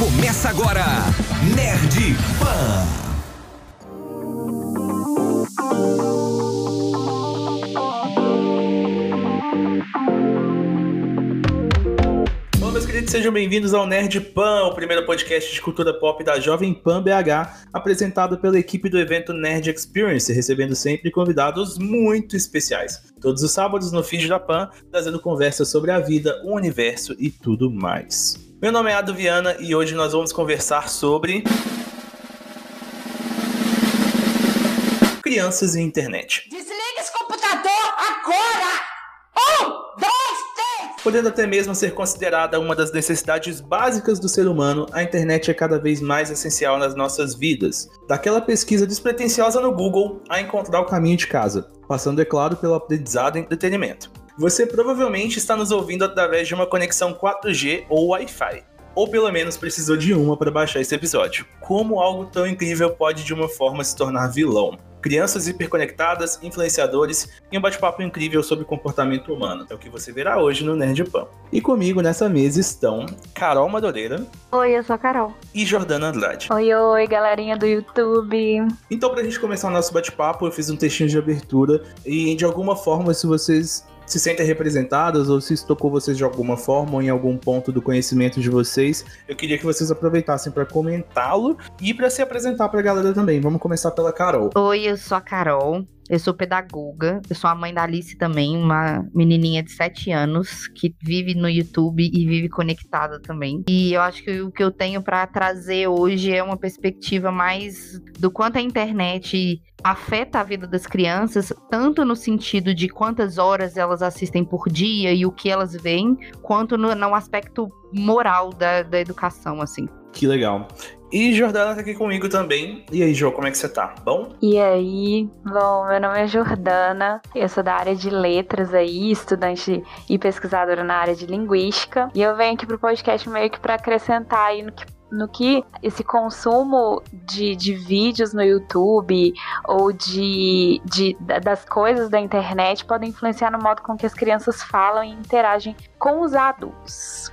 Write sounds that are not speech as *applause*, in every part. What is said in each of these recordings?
Começa agora, Nerd Pan. Sejam bem-vindos ao Nerd Pan, o primeiro podcast de cultura pop da Jovem Pan BH, apresentado pela equipe do evento Nerd Experience, recebendo sempre convidados muito especiais. Todos os sábados no feed da Pan, trazendo conversas sobre a vida, o universo e tudo mais. Meu nome é Ado Viana e hoje nós vamos conversar sobre. Crianças e internet. Desliga esse computador agora! Um, dois, três! Podendo até mesmo ser considerada uma das necessidades básicas do ser humano, a internet é cada vez mais essencial nas nossas vidas. Daquela pesquisa despretensiosa no Google a encontrar o caminho de casa, passando, é claro, pelo aprendizado e entretenimento. Você provavelmente está nos ouvindo através de uma conexão 4G ou Wi-Fi. Ou pelo menos precisou de uma para baixar esse episódio. Como algo tão incrível pode de uma forma se tornar vilão? Crianças hiperconectadas, influenciadores e um bate-papo incrível sobre comportamento humano. É o que você verá hoje no Nerd Pan. E comigo nessa mesa estão Carol Madureira Oi, eu sou a Carol. e Jordana Andrade. Oi, oi, galerinha do YouTube. Então, pra gente começar o nosso bate-papo, eu fiz um textinho de abertura e de alguma forma, se vocês se sentem representadas ou se isso tocou vocês de alguma forma ou em algum ponto do conhecimento de vocês, eu queria que vocês aproveitassem pra comentá-lo e pra se apresentar pra galera também. Vamos começar pela Carol. Oi, eu sou a Carol. Eu sou pedagoga. Eu sou a mãe da Alice também, uma menininha de 7 anos que vive no YouTube e vive conectada também. E eu acho que o que eu tenho pra trazer hoje é uma perspectiva mais do quanto a internet afeta a vida das crianças, tanto no sentido de quantas horas elas assistem por dia e o que elas veem, quanto no, no aspecto moral da, da educação, assim. Que legal. E Jordana tá aqui comigo também. E aí, Jo, como é que você tá? Bom? E aí, bom, meu nome é Jordana, eu sou da área de letras aí, estudante e pesquisadora na área de linguística, e eu venho aqui pro podcast meio que para acrescentar aí no que no que esse consumo de, de vídeos no YouTube ou de, de das coisas da internet podem influenciar no modo com que as crianças falam e interagem com os adultos.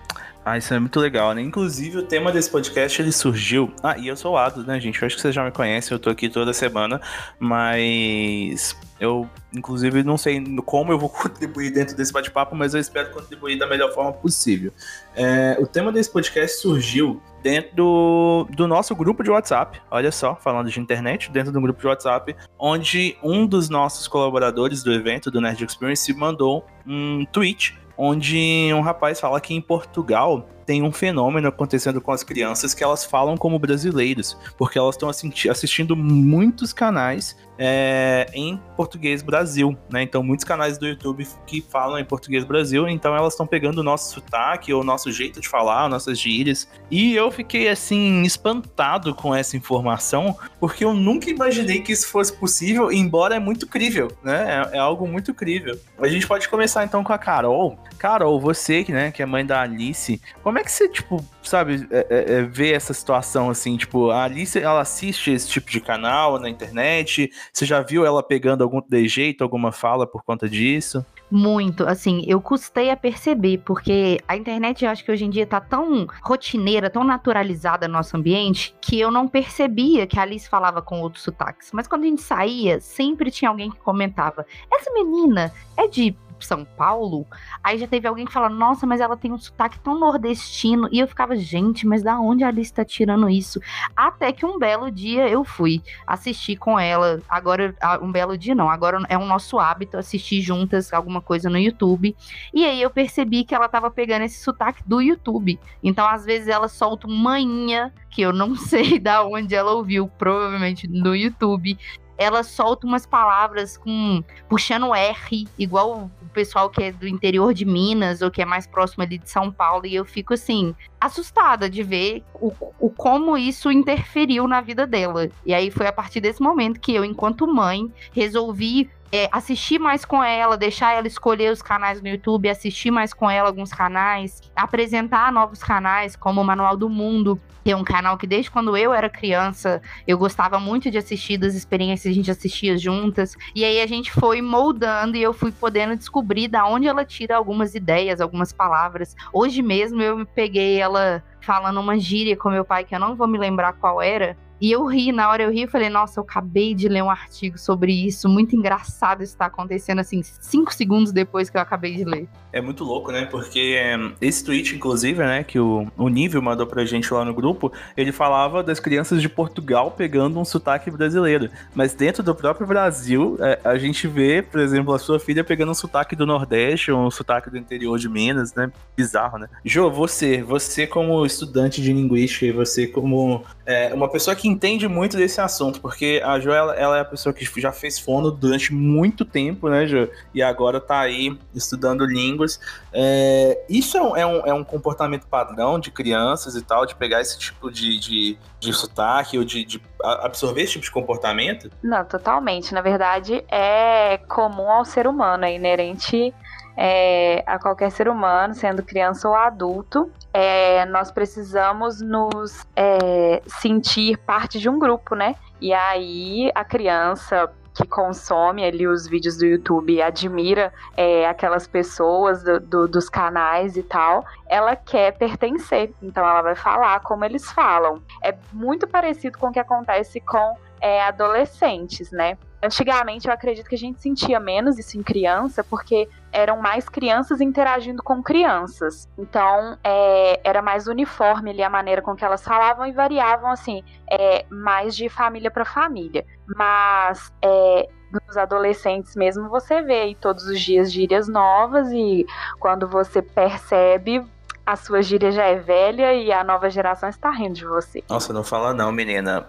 Ah, isso é muito legal, né? Inclusive, o tema desse podcast, ele surgiu... Ah, e eu sou o Ado, né, gente? Eu acho que vocês já me conhecem, eu tô aqui toda semana, mas... Eu, inclusive, não sei como eu vou *laughs* contribuir dentro desse bate-papo, mas eu espero contribuir da melhor forma possível. É, o tema desse podcast surgiu dentro do, do nosso grupo de WhatsApp, olha só, falando de internet, dentro do grupo de WhatsApp, onde um dos nossos colaboradores do evento, do Nerd Experience, mandou um tweet onde um rapaz fala que em Portugal tem um fenômeno acontecendo com as crianças que elas falam como brasileiros, porque elas estão assistindo muitos canais é, em português Brasil, né? Então, muitos canais do YouTube que falam em português Brasil, então elas estão pegando o nosso sotaque, ou o nosso jeito de falar, nossas gírias. E eu fiquei, assim, espantado com essa informação, porque eu nunca imaginei que isso fosse possível, embora é muito crível, né? É, é algo muito crível. A gente pode começar então com a Carol. Carol, você, né, que é mãe da Alice, como é que você, tipo, sabe, é, é, é, vê essa situação assim? Tipo, a Alice, ela assiste esse tipo de canal na internet? Você já viu ela pegando algum jeito, alguma fala por conta disso? Muito, assim, eu custei a perceber, porque a internet eu acho que hoje em dia tá tão rotineira, tão naturalizada no nosso ambiente, que eu não percebia que a Alice falava com outros sotaques. Mas quando a gente saía, sempre tinha alguém que comentava: essa menina é de são Paulo, aí já teve alguém que fala, nossa, mas ela tem um sotaque tão nordestino. E eu ficava, gente, mas da onde a Alice tá tirando isso? Até que um belo dia eu fui assistir com ela. Agora, um belo dia não, agora é um nosso hábito assistir juntas alguma coisa no YouTube. E aí eu percebi que ela tava pegando esse sotaque do YouTube. Então, às vezes, ela solta uma manhã, que eu não *laughs* sei da onde ela ouviu, provavelmente no YouTube ela solta umas palavras com puxando R, igual o pessoal que é do interior de Minas ou que é mais próximo ali de São Paulo, e eu fico assim, assustada de ver o, o como isso interferiu na vida dela. E aí foi a partir desse momento que eu, enquanto mãe, resolvi é, assistir mais com ela, deixar ela escolher os canais no YouTube, assistir mais com ela alguns canais, apresentar novos canais, como o Manual do Mundo, que é um canal que desde quando eu era criança eu gostava muito de assistir das experiências, a gente assistia juntas. E aí a gente foi moldando e eu fui podendo descobrir da onde ela tira algumas ideias, algumas palavras. Hoje mesmo eu peguei ela falando uma gíria com meu pai que eu não vou me lembrar qual era, e eu ri, na hora eu ri, eu falei, nossa, eu acabei de ler um artigo sobre isso, muito engraçado isso tá acontecendo, assim, cinco segundos depois que eu acabei de ler. É muito louco, né? Porque é, esse tweet, inclusive, né, que o, o Nível mandou pra gente lá no grupo, ele falava das crianças de Portugal pegando um sotaque brasileiro. Mas dentro do próprio Brasil, é, a gente vê, por exemplo, a sua filha pegando um sotaque do Nordeste ou um sotaque do interior de Minas, né? Bizarro, né? Jo, você, você como estudante de linguística e você como é, uma pessoa que entende muito desse assunto, porque a Jo, ela, é a pessoa que já fez fono durante muito tempo, né, Jo? E agora tá aí estudando línguas. É, isso é um, é, um, é comportamento padrão de crianças e tal, de pegar esse tipo de, de, de sotaque ou de, de absorver esse tipo de comportamento? Não, totalmente. Na verdade, é comum ao ser humano, é inerente é, a qualquer ser humano, sendo criança ou adulto, é, nós precisamos nos é, sentir parte de um grupo, né? E aí a criança que consome ali os vídeos do YouTube admira é, aquelas pessoas do, do, dos canais e tal, ela quer pertencer. Então ela vai falar como eles falam. É muito parecido com o que acontece com é, adolescentes, né? Antigamente eu acredito que a gente sentia menos isso em criança, porque eram mais crianças interagindo com crianças. Então é, era mais uniforme ali a maneira com que elas falavam e variavam assim, é, mais de família para família. Mas é, nos adolescentes mesmo você vê aí todos os dias gírias novas e quando você percebe a sua gíria já é velha e a nova geração está rindo de você. Nossa, não fala não, menina.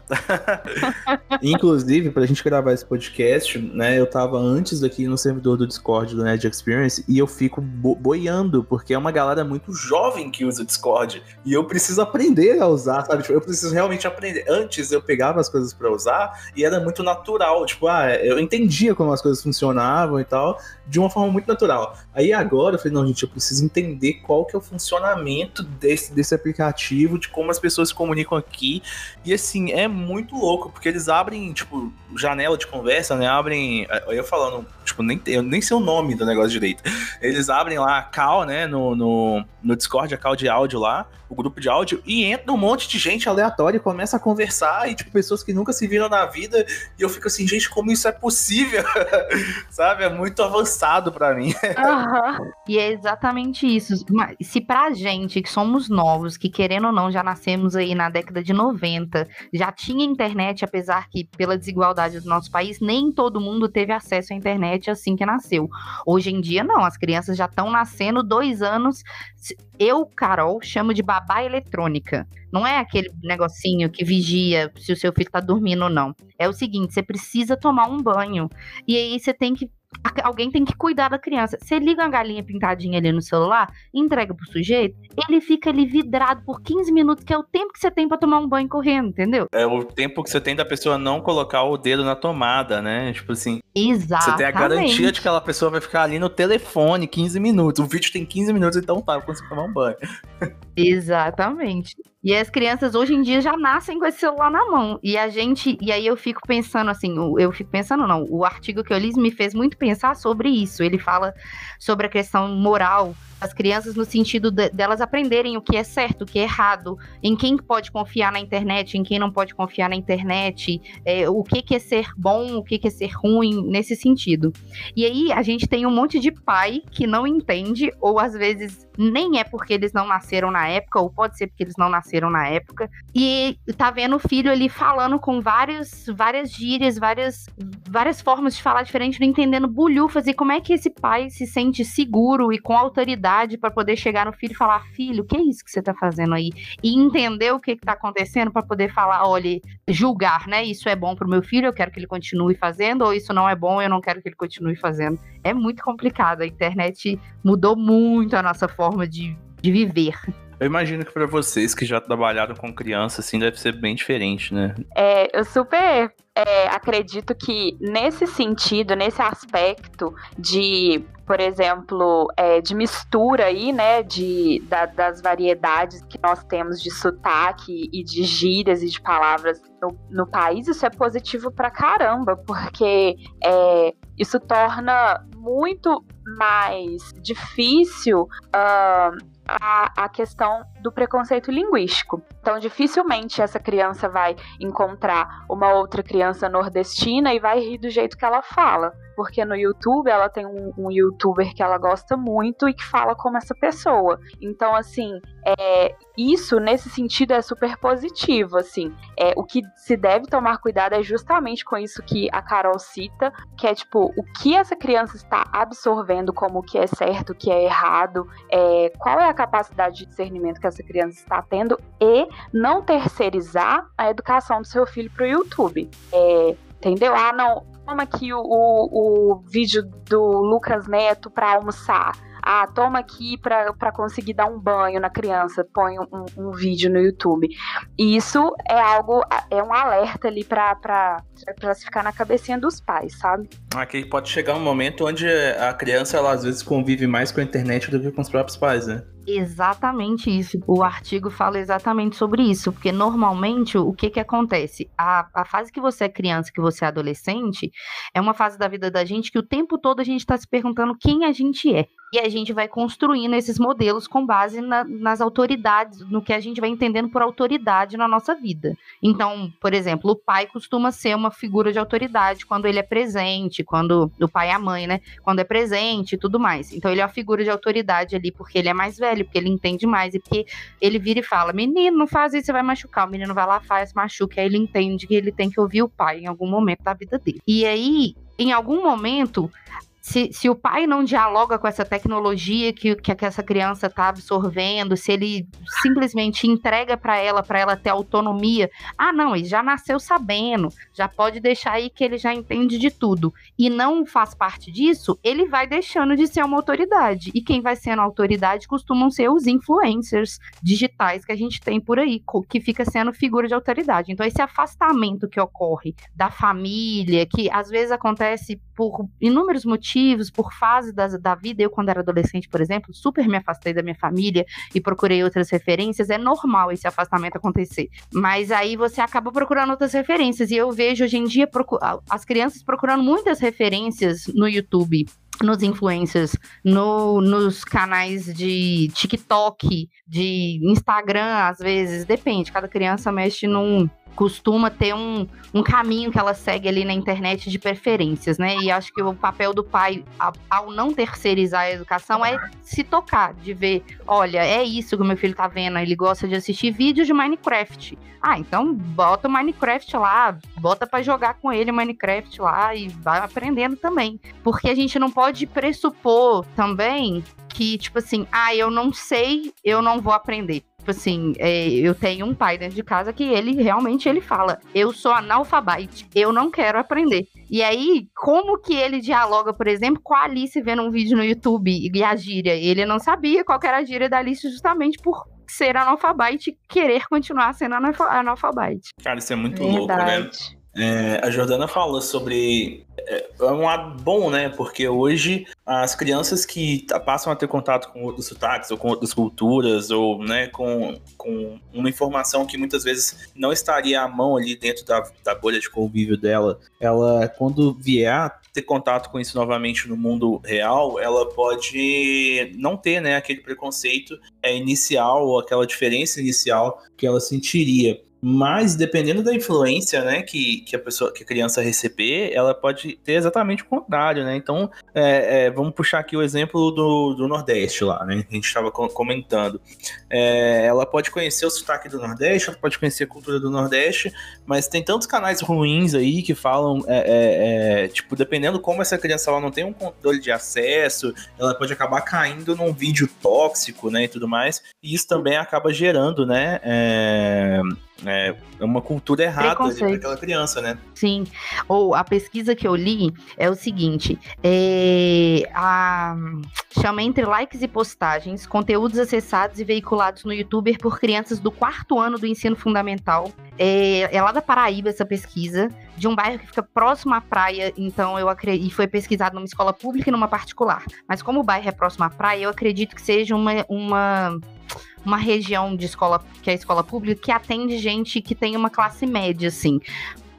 *laughs* Inclusive, pra gente gravar esse podcast, né, eu tava antes aqui no servidor do Discord do Nerd Experience e eu fico bo boiando, porque é uma galera muito jovem que usa o Discord. E eu preciso aprender a usar, sabe? Tipo, eu preciso realmente aprender. Antes eu pegava as coisas para usar e era muito natural. Tipo, ah, eu entendia como as coisas funcionavam e tal, de uma forma muito natural. Aí agora eu falei, não, gente, eu preciso entender qual que é o funcionamento funcionamento desse, desse aplicativo, de como as pessoas se comunicam aqui. E assim, é muito louco, porque eles abrem, tipo, janela de conversa, né? Abrem. Eu falando, tipo, nem, eu nem sei o nome do negócio direito. Eles abrem lá a call, né? No, no, no Discord, a call de áudio lá, o grupo de áudio, e entra um monte de gente aleatória e começa a conversar, e tipo, pessoas que nunca se viram na vida, e eu fico assim, gente, como isso é possível? *laughs* Sabe? É muito avançado para mim. Uhum. E é exatamente isso. Se pra gente, que somos novos, que querendo ou não, já nascemos aí na década de 90, já tinha internet, apesar que pela desigualdade do nosso país, nem todo mundo teve acesso à internet assim que nasceu. Hoje em dia, não, as crianças já estão nascendo dois anos. Eu, Carol, chamo de babá eletrônica. Não é aquele negocinho que vigia se o seu filho tá dormindo ou não. É o seguinte, você precisa tomar um banho. E aí você tem que alguém tem que cuidar da criança. Você liga uma galinha pintadinha ali no celular, entrega pro sujeito, ele fica ali vidrado por 15 minutos, que é o tempo que você tem para tomar um banho correndo, entendeu? É o tempo que você tem da pessoa não colocar o dedo na tomada, né? Tipo assim. Exato. Você tem a garantia de que aquela pessoa vai ficar ali no telefone 15 minutos. O vídeo tem 15 minutos, então tá, eu consigo tomar um banho. Exatamente. E as crianças hoje em dia já nascem com esse celular na mão. E a gente, e aí eu fico pensando assim, eu fico pensando não, o artigo que eu li me fez muito pensar sobre isso. Ele fala sobre a questão moral as crianças no sentido de, delas aprenderem o que é certo, o que é errado, em quem pode confiar na internet, em quem não pode confiar na internet, é, o que, que é ser bom, o que, que é ser ruim, nesse sentido. E aí a gente tem um monte de pai que não entende, ou às vezes nem é porque eles não nasceram na época, ou pode ser porque eles não nasceram na época, e tá vendo o filho ali falando com vários, várias gírias, várias, várias formas de falar diferente, não entendendo bulhufas, e como é que esse pai se sente seguro e com autoridade para poder chegar no filho e falar, filho, o que é isso que você tá fazendo aí? E entender o que que tá acontecendo para poder falar, olha, julgar, né? Isso é bom pro meu filho, eu quero que ele continue fazendo, ou isso não é bom, eu não quero que ele continue fazendo. É muito complicado, a internet mudou muito a nossa forma forma de, de viver. Eu imagino que para vocês que já trabalharam com criança, assim, deve ser bem diferente, né? É, eu super é, acredito que nesse sentido, nesse aspecto de por exemplo, é, de mistura aí, né, de, da, das variedades que nós temos de sotaque e de gírias e de palavras no, no país, isso é positivo pra caramba, porque é, isso torna muito mais difícil uh, a, a questão do preconceito linguístico. Então, dificilmente essa criança vai encontrar uma outra criança nordestina e vai rir do jeito que ela fala. Porque no YouTube ela tem um, um youtuber que ela gosta muito e que fala como essa pessoa. Então, assim, é, isso nesse sentido é super positivo. Assim, é, o que se deve tomar cuidado é justamente com isso que a Carol cita, que é tipo, o que essa criança está absorvendo como o que é certo, o que é errado, é, qual é a capacidade de discernimento que essa criança está tendo e não terceirizar a educação do seu filho para o YouTube. É, entendeu? Ah, não, toma aqui o, o, o vídeo do Lucas Neto para almoçar. Ah, toma aqui para conseguir dar um banho na criança, põe um, um, vídeo no YouTube. Isso é algo, é um alerta ali para ficar na cabecinha dos pais, sabe? Aqui pode chegar um momento onde a criança, ela às vezes convive mais com a internet do que com os próprios pais, né? Exatamente isso. O artigo fala exatamente sobre isso, porque normalmente o que que acontece? A, a fase que você é criança, que você é adolescente, é uma fase da vida da gente que o tempo todo a gente está se perguntando quem a gente é. E a gente vai construindo esses modelos com base na, nas autoridades, no que a gente vai entendendo por autoridade na nossa vida. Então, por exemplo, o pai costuma ser uma figura de autoridade quando ele é presente, quando o pai e a mãe, né? Quando é presente e tudo mais. Então, ele é uma figura de autoridade ali porque ele é mais velho, porque ele entende mais e porque ele vira e fala: Menino, não faz isso, você vai machucar. O menino vai lá, faz, machuca. Aí ele entende que ele tem que ouvir o pai em algum momento da vida dele. E aí, em algum momento, se, se o pai não dialoga com essa tecnologia que, que, que essa criança está absorvendo, se ele simplesmente entrega para ela, para ela ter autonomia, ah, não, ele já nasceu sabendo, já pode deixar aí que ele já entende de tudo, e não faz parte disso, ele vai deixando de ser uma autoridade. E quem vai sendo autoridade costumam ser os influencers digitais que a gente tem por aí, que fica sendo figura de autoridade. Então, esse afastamento que ocorre da família, que às vezes acontece por inúmeros motivos motivos, por fase da, da vida. Eu, quando era adolescente, por exemplo, super me afastei da minha família e procurei outras referências. É normal esse afastamento acontecer. Mas aí você acaba procurando outras referências. E eu vejo hoje em dia as crianças procurando muitas referências no YouTube nos influencers, no, nos canais de TikTok, de Instagram, às vezes, depende, cada criança mexe num, costuma ter um, um caminho que ela segue ali na internet de preferências, né? E acho que o papel do pai, ao não terceirizar a educação, é se tocar, de ver, olha, é isso que o meu filho tá vendo, ele gosta de assistir vídeos de Minecraft. Ah, então bota o Minecraft lá, bota para jogar com ele Minecraft lá e vai aprendendo também. Porque a gente não pode pressupor também que, tipo assim, ah, eu não sei, eu não vou aprender tipo assim, é, eu tenho um pai dentro de casa que ele realmente ele fala: eu sou analfabete, eu não quero aprender. E aí, como que ele dialoga, por exemplo, com a Alice vendo um vídeo no YouTube e a gíria? Ele não sabia qual era a gíria da Alice justamente por ser analfabete e querer continuar sendo analfabete. Cara, isso é muito Verdade. louco, né? É, a Jordana fala sobre. É, é um lado bom, né? Porque hoje as crianças que passam a ter contato com outros sotaques, ou com outras culturas, ou né, com, com uma informação que muitas vezes não estaria à mão ali dentro da, da bolha de convívio dela, ela, quando vier ter contato com isso novamente no mundo real, ela pode não ter né, aquele preconceito é, inicial, ou aquela diferença inicial que ela sentiria. Mas dependendo da influência, né, que, que a pessoa, que a criança receber, ela pode ter exatamente o contrário, né? Então, é, é, vamos puxar aqui o exemplo do, do Nordeste lá, né? A gente estava comentando. É, ela pode conhecer o sotaque do Nordeste, ela pode conhecer a cultura do Nordeste, mas tem tantos canais ruins aí que falam, é, é, é, tipo, dependendo como essa criança ela não tem um controle de acesso, ela pode acabar caindo num vídeo tóxico, né, e tudo mais. E isso também acaba gerando, né? É, é uma cultura errada para aquela criança, né? Sim. Ou a pesquisa que eu li é o seguinte: é, a, chama entre likes e postagens, conteúdos acessados e veiculados no YouTube por crianças do quarto ano do ensino fundamental é, é lá da Paraíba essa pesquisa, de um bairro que fica próximo à praia, então eu acredito, e foi pesquisado numa escola pública e numa particular. Mas como o bairro é próximo à praia, eu acredito que seja uma, uma uma região de escola, que é a escola pública, que atende gente que tem uma classe média, assim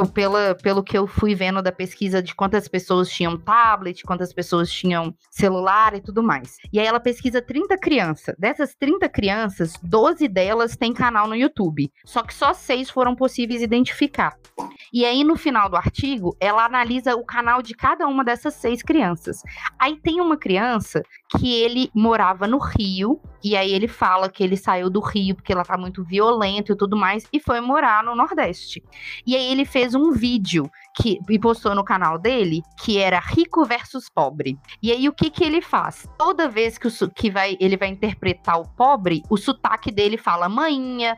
pela, pelo que eu fui vendo da pesquisa de quantas pessoas tinham tablet, quantas pessoas tinham celular e tudo mais. E aí ela pesquisa 30 crianças. Dessas 30 crianças, 12 delas têm canal no YouTube. Só que só seis foram possíveis identificar. E aí, no final do artigo, ela analisa o canal de cada uma dessas seis crianças. Aí tem uma criança que ele morava no Rio, e aí ele fala que ele saiu do Rio porque ela tá muito violenta e tudo mais, e foi morar no Nordeste. E aí ele fez um vídeo que, e postou no canal dele, que era rico versus pobre. E aí o que que ele faz? Toda vez que, o, que vai, ele vai interpretar o pobre, o sotaque dele fala manhinha,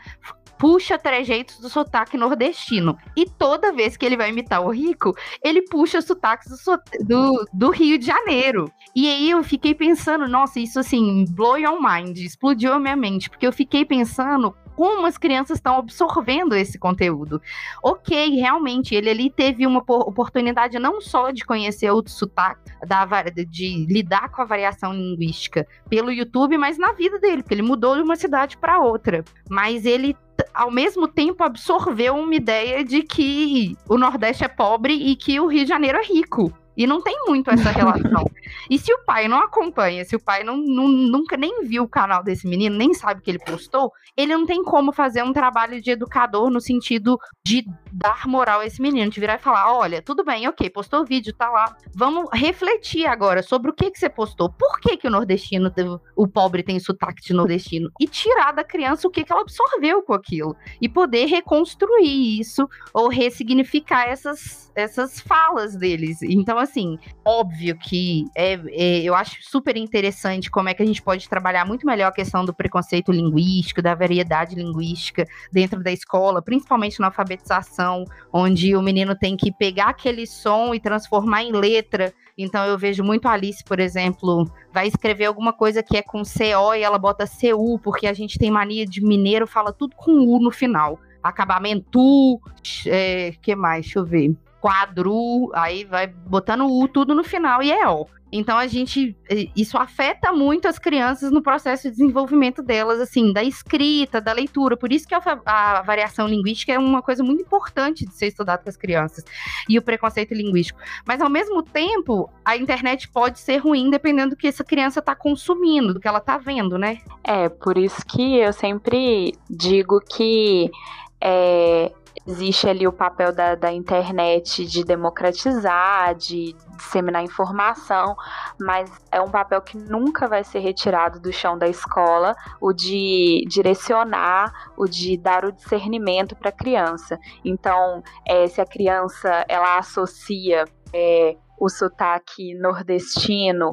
puxa trejeitos do sotaque nordestino. E toda vez que ele vai imitar o Rico, ele puxa sotaques do, do, do, Rio de Janeiro. E aí eu fiquei pensando, nossa, isso assim, blow your mind, explodiu a minha mente, porque eu fiquei pensando como as crianças estão absorvendo esse conteúdo. Ok, realmente, ele ali teve uma oportunidade não só de conhecer outro sotaque, da, de lidar com a variação linguística pelo YouTube, mas na vida dele, porque ele mudou de uma cidade para outra. Mas ele ao mesmo tempo absorveu uma ideia de que o Nordeste é pobre e que o Rio de Janeiro é rico. E não tem muito essa *laughs* relação. e se o pai não acompanha, se o pai não, não, nunca nem viu o canal desse menino, nem sabe o que ele postou, ele não tem como fazer um trabalho de educador no sentido de dar moral a esse menino, de virar e falar: olha, tudo bem, ok, postou o vídeo, tá lá. Vamos refletir agora sobre o que, que você postou. Por que, que o nordestino, o pobre tem sotaque de nordestino? E tirar da criança o que, que ela absorveu com aquilo. E poder reconstruir isso ou ressignificar essas, essas falas deles. Então, assim, óbvio que é, é, eu acho super interessante como é que a gente pode trabalhar muito melhor a questão do preconceito linguístico, da variedade linguística dentro da escola, principalmente na alfabetização, onde o menino tem que pegar aquele som e transformar em letra. Então eu vejo muito a Alice, por exemplo, vai escrever alguma coisa que é com CO e ela bota CU, porque a gente tem mania de mineiro, fala tudo com U no final. Acabamento, é, que mais? Deixa eu ver quadro, aí vai botando o tudo no final e é ó. Então a gente isso afeta muito as crianças no processo de desenvolvimento delas, assim, da escrita, da leitura. Por isso que a, a variação linguística é uma coisa muito importante de ser estudada com as crianças e o preconceito linguístico. Mas ao mesmo tempo, a internet pode ser ruim dependendo do que essa criança está consumindo, do que ela está vendo, né? É, por isso que eu sempre digo que é, existe ali o papel da, da internet de democratizar, de disseminar informação, mas é um papel que nunca vai ser retirado do chão da escola, o de direcionar, o de dar o discernimento para a criança. Então, é, se a criança ela associa é, o sotaque nordestino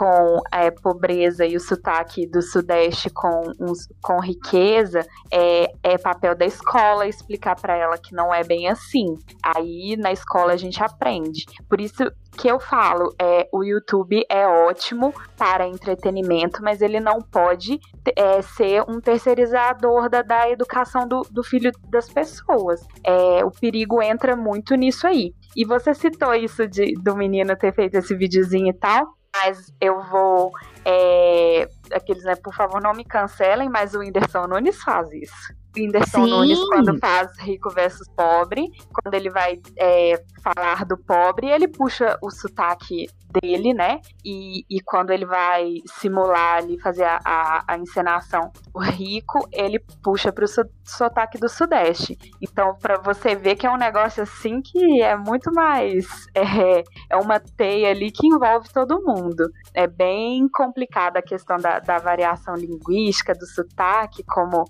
com é, pobreza e o sotaque do Sudeste com, com riqueza, é, é papel da escola explicar para ela que não é bem assim. Aí na escola a gente aprende. Por isso que eu falo, é, o YouTube é ótimo para entretenimento, mas ele não pode é, ser um terceirizador da, da educação do, do filho das pessoas. É, o perigo entra muito nisso aí. E você citou isso de, do menino ter feito esse videozinho e tal mas eu vou. É, aqueles, né, por favor, não me cancelem, mas o Whindersson Nunes faz isso. Whindersson Sim. Nunes, quando faz rico versus pobre, quando ele vai é, falar do pobre, ele puxa o sotaque dele, né? E, e quando ele vai simular ali, fazer a, a, a encenação o rico, ele puxa pro so, sotaque do Sudeste. Então, para você ver que é um negócio assim que é muito mais. É, é uma teia ali que envolve todo mundo. É bem complicada a questão da, da variação linguística, do sotaque, como,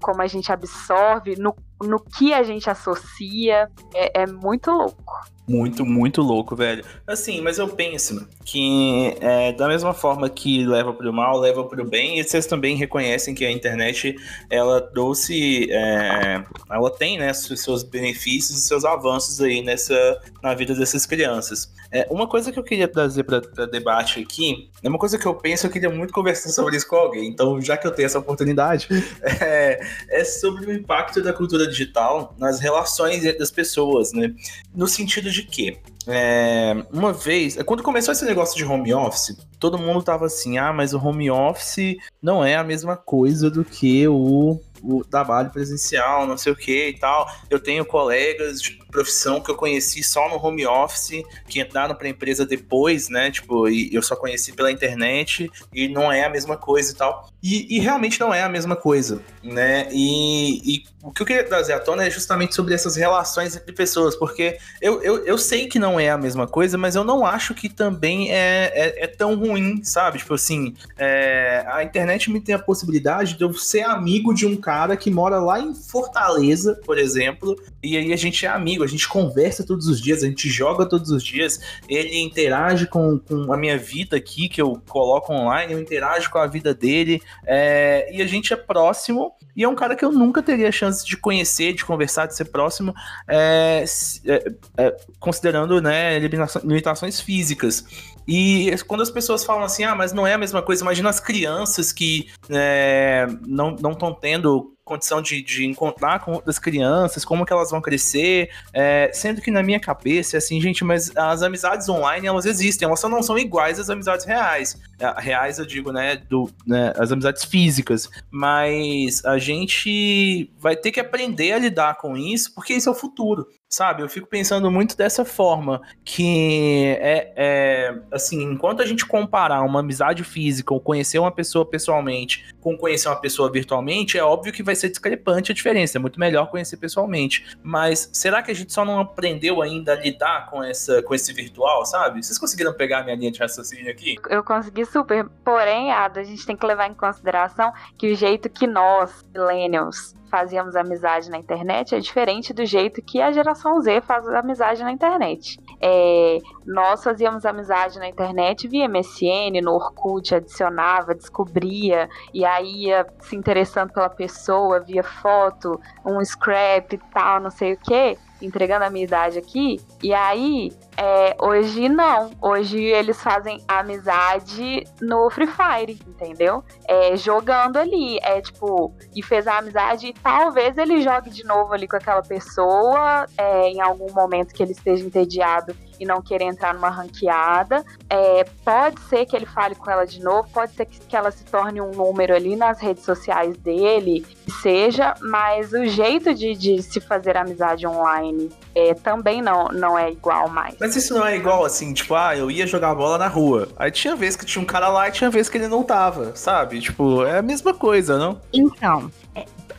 como a gente absorve, no, no que a gente associa. É, é muito louco. Muito, muito louco, velho. Assim, mas eu penso que é, da mesma forma que leva pro mal, leva pro bem, e vocês também reconhecem que a internet, ela trouxe, é, ela tem, né, seus benefícios e seus avanços aí nessa, na vida dessas crianças. É, uma coisa que eu queria trazer para debate aqui, é uma coisa que eu penso, eu queria muito conversar sobre isso com alguém, então já que eu tenho essa oportunidade, *laughs* é, é sobre o impacto da cultura digital nas relações das pessoas, né? No sentido de que, é, uma vez, quando começou esse negócio de home office, todo mundo tava assim, ah, mas o home office não é a mesma coisa do que o o trabalho presencial, não sei o que e tal. Eu tenho colegas de profissão que eu conheci só no home office, que entraram para a empresa depois, né? Tipo, e eu só conheci pela internet e não é a mesma coisa e tal. E, e realmente não é a mesma coisa, né? E, e, o que eu queria trazer à tona é justamente sobre essas relações entre pessoas, porque eu, eu, eu sei que não é a mesma coisa, mas eu não acho que também é, é, é tão ruim, sabe? Tipo assim, é, a internet me tem a possibilidade de eu ser amigo de um cara que mora lá em Fortaleza, por exemplo, e aí a gente é amigo, a gente conversa todos os dias, a gente joga todos os dias, ele interage com, com a minha vida aqui, que eu coloco online, eu interajo com a vida dele, é, e a gente é próximo, e é um cara que eu nunca teria chance de conhecer, de conversar, de ser próximo, é, é, é considerando né, limitações físicas. E quando as pessoas falam assim, ah, mas não é a mesma coisa, imagina as crianças que é, não estão tendo condição de, de encontrar com outras crianças, como que elas vão crescer, é, sendo que na minha cabeça, assim, gente, mas as amizades online, elas existem, elas só não são iguais às amizades reais. É, reais, eu digo, né, do, né, as amizades físicas, mas a gente vai ter que aprender a lidar com isso, porque isso é o futuro. Sabe, eu fico pensando muito dessa forma, que é, é, assim, enquanto a gente comparar uma amizade física ou conhecer uma pessoa pessoalmente com conhecer uma pessoa virtualmente, é óbvio que vai ser discrepante a diferença, é muito melhor conhecer pessoalmente. Mas será que a gente só não aprendeu ainda a lidar com, essa, com esse virtual, sabe? Vocês conseguiram pegar a minha linha de raciocínio aqui? Eu consegui super, porém, a gente tem que levar em consideração que o jeito que nós, millennials, fazíamos amizade na internet é diferente do jeito que a geração Z faz amizade na internet. É, nós fazíamos amizade na internet via MSN, no Orkut, adicionava, descobria, e aí ia se interessando pela pessoa, via foto, um scrap e tal, não sei o que entregando a minha idade aqui. E aí, é, hoje não. Hoje eles fazem amizade no Free Fire, entendeu? É, jogando ali. É tipo, e fez a amizade e talvez ele jogue de novo ali com aquela pessoa é, em algum momento que ele esteja entediado e não querer entrar numa ranqueada. É, pode ser que ele fale com ela de novo, pode ser que, que ela se torne um número ali nas redes sociais dele, seja, mas o jeito de, de se fazer amizade online é, também não, não é igual mais. Mas isso não é igual assim, tipo, ah, eu ia jogar bola na rua. Aí tinha vez que tinha um cara lá e tinha vez que ele não tava, sabe? Tipo, é a mesma coisa, não? Então,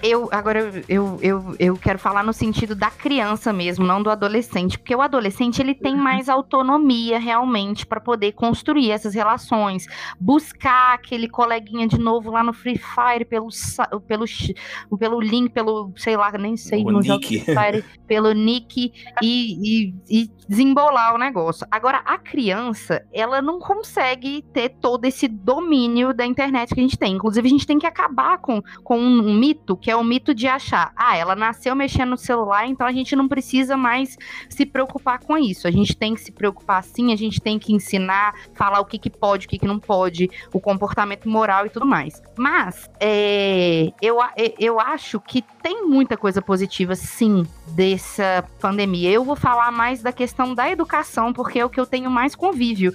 eu agora eu, eu, eu quero falar no sentido da criança mesmo, não do adolescente, porque o adolescente ele tem mais autonomia realmente para poder construir essas relações, buscar aquele coleguinha de novo lá no Free Fire pelo pelo pelo link, pelo sei lá, nem sei o no nick. Free Fire, pelo nick e, e, e desembolar o negócio. Agora a criança, ela não consegue ter todo esse domínio da internet que a gente tem. Inclusive a gente tem que acabar com, com um, um mito que é o mito de achar, ah, ela nasceu mexendo no celular, então a gente não precisa mais se preocupar com isso. A gente tem que se preocupar sim, a gente tem que ensinar, falar o que, que pode, o que, que não pode, o comportamento moral e tudo mais. Mas é, eu, eu acho que tem muita coisa positiva, sim, dessa pandemia. Eu vou falar mais da questão da educação, porque é o que eu tenho mais convívio.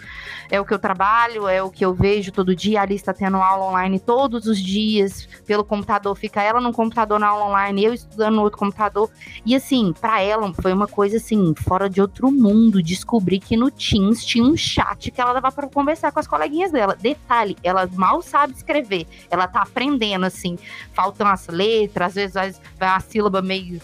É o que eu trabalho, é o que eu vejo todo dia. A lista tendo aula online todos os dias pelo computador. Fica ela no computador na aula online, eu estudando no outro computador. E assim, para ela foi uma coisa assim, fora de outro mundo, descobrir que no Teams tinha um chat que ela dava para conversar com as coleguinhas dela. Detalhe, ela mal sabe escrever, ela tá aprendendo assim, faltam as letras, às vezes vai uma sílaba meio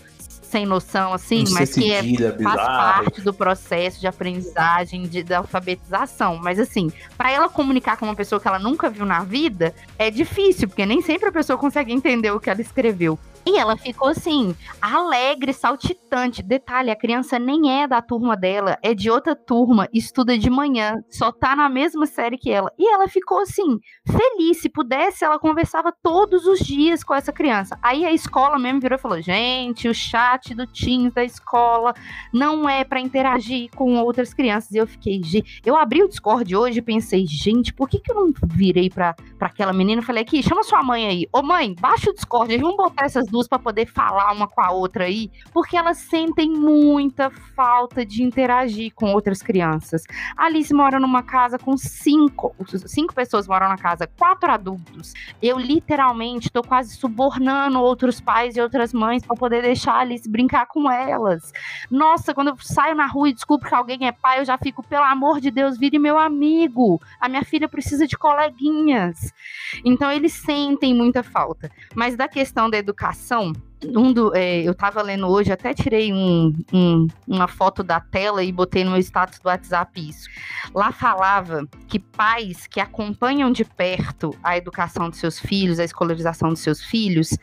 sem noção, assim, um mas que é, faz parte do processo de aprendizagem, de, de alfabetização. Mas assim, para ela comunicar com uma pessoa que ela nunca viu na vida, é difícil, porque nem sempre a pessoa consegue entender o que ela escreveu. E ela ficou assim, alegre, saltitante. Detalhe, a criança nem é da turma dela, é de outra turma, estuda de manhã, só tá na mesma série que ela. E ela ficou assim, feliz. Se pudesse, ela conversava todos os dias com essa criança. Aí a escola mesmo virou e falou: gente, o chat do Teams da escola não é para interagir com outras crianças. E eu fiquei, eu abri o Discord hoje e pensei, gente, por que, que eu não virei pra, aquela menina e falei aqui, chama sua mãe aí. Ô mãe, baixa o Discord, vamos botar essas duas para poder falar uma com a outra aí, porque elas sentem muita falta de interagir com outras crianças. A Alice mora numa casa com cinco, cinco pessoas moram na casa, quatro adultos. Eu literalmente tô quase subornando outros pais e outras mães para poder deixar a Alice brincar com elas. Nossa, quando eu saio na rua e descubro que alguém é pai, eu já fico, pelo amor de Deus, vire meu amigo. A minha filha precisa de coleguinhas. Então eles sentem muita falta. Mas da questão da educação, um do, é, eu estava lendo hoje, até tirei um, um, uma foto da tela e botei no meu status do WhatsApp isso. Lá falava que pais que acompanham de perto a educação dos seus filhos, a escolarização dos seus filhos,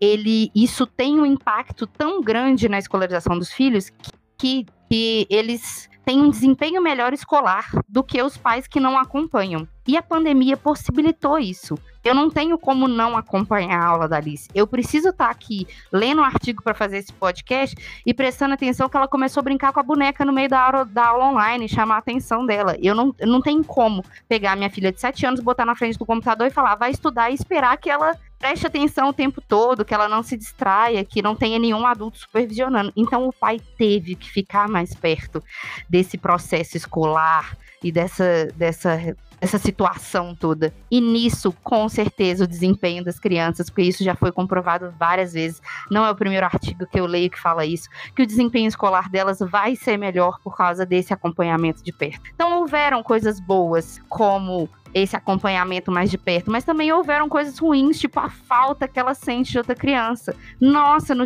ele, isso tem um impacto tão grande na escolarização dos filhos que, que eles têm um desempenho melhor escolar do que os pais que não acompanham. E a pandemia possibilitou isso. Eu não tenho como não acompanhar a aula da Alice. Eu preciso estar aqui lendo um artigo para fazer esse podcast e prestando atenção que ela começou a brincar com a boneca no meio da aula, da aula online, chamar a atenção dela. Eu não, eu não tenho como pegar minha filha de 7 anos, botar na frente do computador e falar, vai estudar e esperar que ela preste atenção o tempo todo, que ela não se distraia, que não tenha nenhum adulto supervisionando. Então o pai teve que ficar mais perto desse processo escolar e dessa, dessa essa situação toda. E nisso, com certeza, o desempenho das crianças, porque isso já foi comprovado várias vezes, não é o primeiro artigo que eu leio que fala isso, que o desempenho escolar delas vai ser melhor por causa desse acompanhamento de perto. Então, houveram coisas boas, como esse acompanhamento mais de perto, mas também houveram coisas ruins, tipo a falta que ela sente de outra criança. Nossa, no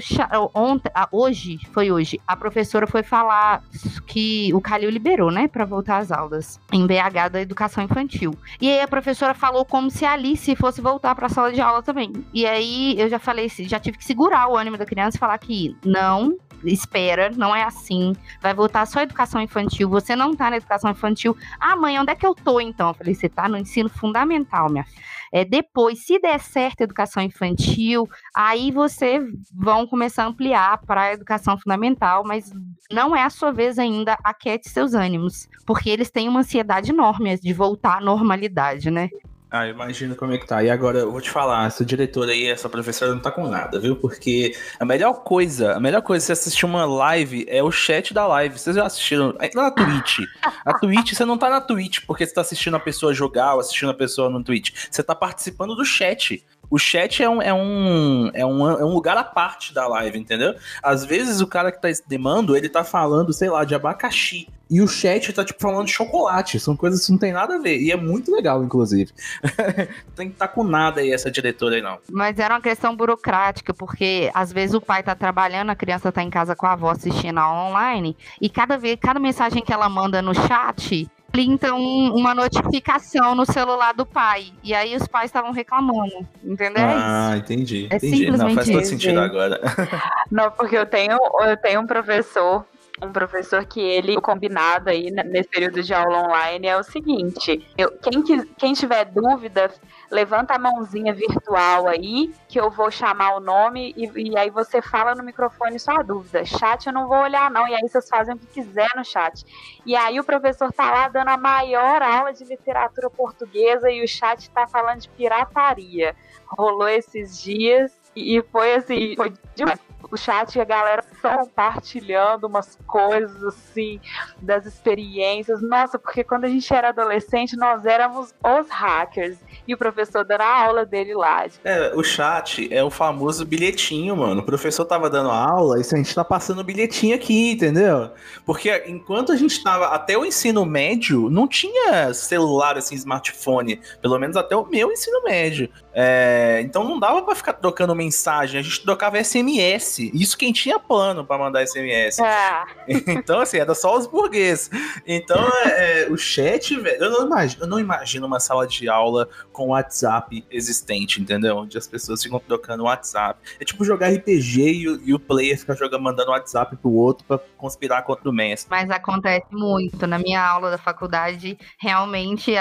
ontem, hoje, foi hoje, a professora foi falar que o Calil liberou, né, para voltar às aulas em BH da educação infantil. E aí a professora falou como se a Alice fosse voltar para a sala de aula também. E aí eu já falei, já tive que segurar o ânimo da criança e falar que não, espera, não é assim. Vai voltar só educação infantil. Você não tá na educação infantil. Ah, mãe, onde é que eu tô então? Eu falei, você tá no ensino fundamental, minha filha. É, depois, se der certo a educação infantil, aí você vão começar a ampliar para a educação fundamental, mas não é a sua vez ainda, aquete seus ânimos, porque eles têm uma ansiedade enorme de voltar à normalidade, né? Ah, imagino como é que tá. E agora, eu vou te falar, essa diretora aí, essa professora não tá com nada, viu? Porque a melhor coisa, a melhor coisa você assistir uma live é o chat da live. Vocês já assistiram? É na Twitch. A Twitch, você não tá na Twitch porque você tá assistindo a pessoa jogar ou assistindo a pessoa no Twitch. Você tá participando do chat. O chat é um, é, um, é, um, é um lugar à parte da live, entendeu? Às vezes o cara que tá demando, ele tá falando, sei lá, de abacaxi. E o chat tá, tipo, falando de chocolate. São coisas que não tem nada a ver. E é muito legal, inclusive. *laughs* tem que estar tá com nada aí, essa diretora aí, não. Mas era uma questão burocrática, porque às vezes o pai tá trabalhando, a criança tá em casa com a avó assistindo a online. E cada vez, cada mensagem que ela manda no chat, printa um, uma notificação no celular do pai. E aí os pais estavam reclamando. Entendeu? É ah, entendi. É entendi. Não, faz todo sentido agora. *laughs* Não, porque eu tenho, eu tenho um professor um professor que ele, o combinado aí nesse período de aula online é o seguinte: eu, quem, quem tiver dúvida, levanta a mãozinha virtual aí, que eu vou chamar o nome e, e, aí você fala no microfone sua dúvida. Chat eu não vou olhar, não. E aí vocês fazem o que quiser no chat. E aí o professor tá lá dando a maior aula de literatura portuguesa e o chat tá falando de pirataria. Rolou esses dias e foi assim, foi demais o chat e a galera compartilhando umas coisas assim das experiências. Nossa, porque quando a gente era adolescente, nós éramos os hackers e o professor dando a aula dele lá. É, o chat é o famoso bilhetinho, mano. O professor tava dando aula e a gente tá passando bilhetinho aqui, entendeu? Porque enquanto a gente tava até o ensino médio, não tinha celular assim, smartphone, pelo menos até o meu ensino médio. É, então não dava para ficar trocando mensagem, a gente trocava SMS. Isso quem tinha plano para mandar SMS. É. *laughs* Então, assim, era só os burgueses. Então, é, é, o chat, velho, eu não, imagino, eu não imagino uma sala de aula com o WhatsApp existente, entendeu? Onde as pessoas ficam trocando WhatsApp. É tipo jogar RPG e o, e o player fica jogando, mandando WhatsApp pro outro pra conspirar contra o Messi. Mas acontece muito. Na minha aula da faculdade, realmente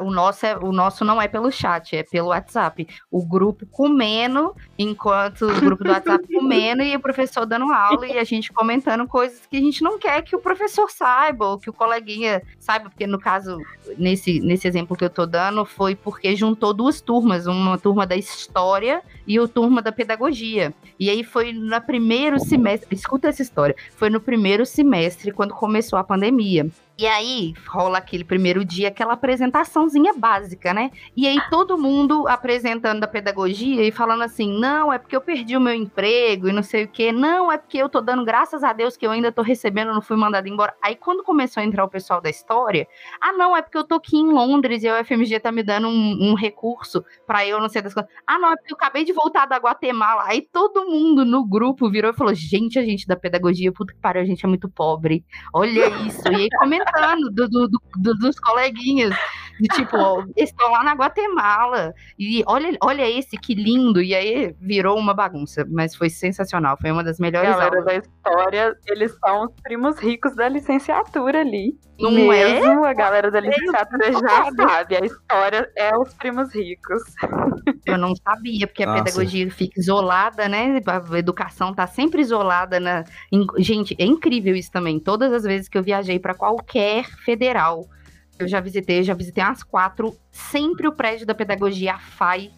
o, nosso é, o nosso não é pelo chat, é pelo WhatsApp. O grupo comendo, enquanto o grupo do WhatsApp *laughs* comendo e o professor dando aula e a gente comentando coisas que a gente não quer que o professor saiba ou que o coleguinha saiba, porque no caso, nesse, nesse exemplo que eu tô dando, foi porque juntou duas turmas, uma turma da história e o turma da pedagogia. E aí foi no primeiro semestre, escuta essa história, foi no primeiro semestre quando começou a pandemia. E aí rola aquele primeiro dia, aquela apresentaçãozinha básica, né? E aí todo mundo apresentando a pedagogia e falando assim: não, é porque eu perdi o meu emprego e não sei o quê. Não, é porque eu tô dando graças a Deus que eu ainda tô recebendo, não fui mandado embora. Aí quando começou a entrar o pessoal da história, ah, não, é porque eu tô aqui em Londres e a UFMG tá me dando um, um recurso para eu não sei das coisas. Ah, não, é porque eu acabei de voltar da Guatemala. Aí todo mundo no grupo virou e falou: gente, a gente da pedagogia, puta que pariu, a gente é muito pobre. Olha isso. E aí comentou do, do, do, dos coleguinhas. De tipo, *laughs* estão lá na Guatemala. E olha, olha esse, que lindo. E aí virou uma bagunça. Mas foi sensacional. Foi uma das melhores Galera aulas. da história, eles são os primos ricos da licenciatura ali. Não Mesmo é? a galera da licenciatura já sabe. A história é os primos ricos. Eu não sabia, porque a Nossa. pedagogia fica isolada, né? A educação tá sempre isolada na. Gente, é incrível isso também. Todas as vezes que eu viajei para qualquer federal, eu já visitei, já visitei umas quatro. Sempre o prédio da pedagogia, a FAI,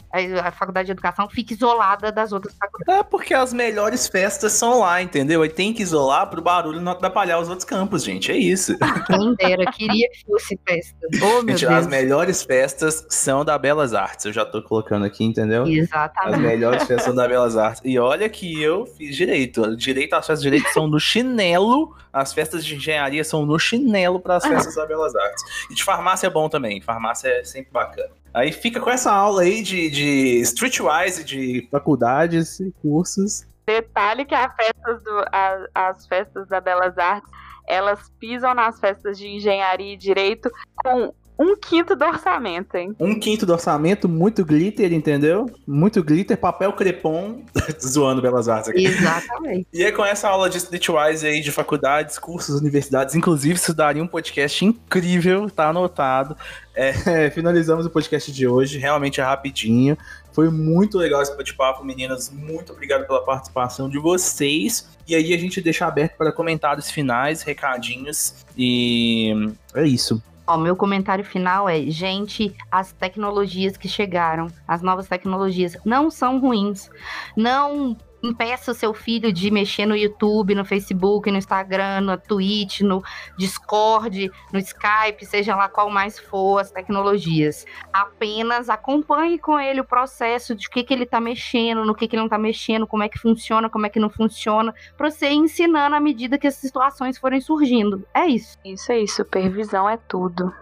a Faculdade de Educação, fica isolada das outras faculdades. É porque as melhores festas são lá, entendeu? Aí tem que isolar pro barulho não atrapalhar os outros campos, gente. É isso. Quem dera, queria que fosse festa. *laughs* Oh, meu Gente, as Deus. melhores festas são da Belas Artes. Eu já tô colocando aqui, entendeu? As Exatamente. melhores festas são da Belas Artes. E olha que eu fiz direito. Direito, as festas de direito são no chinelo. As festas de engenharia são no chinelo para as festas da Belas Artes. E de farmácia é bom também. Farmácia é sempre bacana. Aí fica com essa aula aí de, de streetwise, de faculdades e cursos. Detalhe que as festas, do, a- as festas da Belas Artes, elas pisam nas festas de engenharia e direito com um quinto do orçamento, hein? Um quinto do orçamento, muito glitter, entendeu? Muito glitter, papel crepom. *laughs* Zoando Belas Artes aqui. Exatamente. E aí, com essa aula de Streetwise aí de faculdades, cursos, universidades, inclusive, isso daria um podcast incrível, tá anotado. É, *laughs* finalizamos o podcast de hoje, realmente é rapidinho. Foi muito legal esse bate-papo, meninas. Muito obrigado pela participação de vocês. E aí a gente deixa aberto para comentários finais, recadinhos. E é isso. Ó, meu comentário final é: gente, as tecnologias que chegaram, as novas tecnologias, não são ruins. Não impeça o seu filho de mexer no YouTube, no Facebook, no Instagram, no Twitch, no Discord, no Skype, seja lá qual mais for as tecnologias. Apenas acompanhe com ele o processo de o que, que ele tá mexendo, no que, que ele não tá mexendo, como é que funciona, como é que não funciona, pra você ir ensinando à medida que as situações forem surgindo. É isso. Isso aí, supervisão é tudo.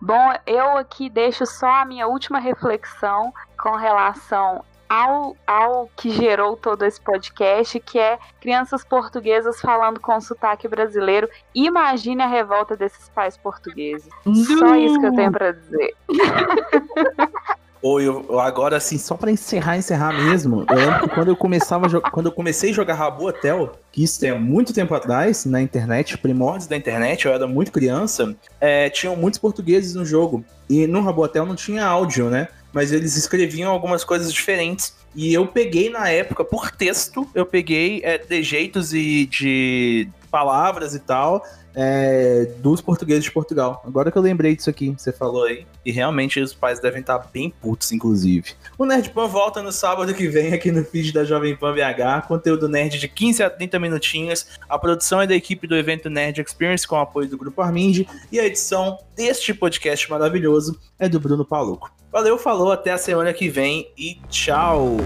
Bom, eu aqui deixo só a minha última reflexão com relação ao, ao que gerou todo esse podcast, que é crianças portuguesas falando com sotaque brasileiro. Imagine a revolta desses pais portugueses. Só isso que eu tenho pra dizer. *laughs* Ou eu, agora, assim, só pra encerrar, encerrar mesmo, eu lembro que quando eu começava quando eu comecei a jogar Rabu Hotel, que isso tem muito tempo atrás, na internet, primórdios da internet, eu era muito criança, é, tinham muitos portugueses no jogo. E no Rabu Hotel não tinha áudio, né? Mas eles escreviam algumas coisas diferentes. E eu peguei na época, por texto, eu peguei é, trejeitos e de palavras e tal, é, dos portugueses de Portugal. Agora que eu lembrei disso aqui, você falou aí. E realmente os pais devem estar bem putos, inclusive. O Nerd Pan volta no sábado que vem aqui no feed da Jovem Pan BH. Conteúdo nerd de 15 a 30 minutinhos. A produção é da equipe do evento Nerd Experience com apoio do Grupo Armind. E a edição deste podcast maravilhoso é do Bruno Paluco. Valeu, falou, até a semana que vem e tchau!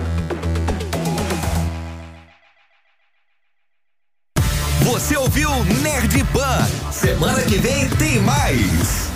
Você ouviu Nerd Pan. Semana que vem tem mais.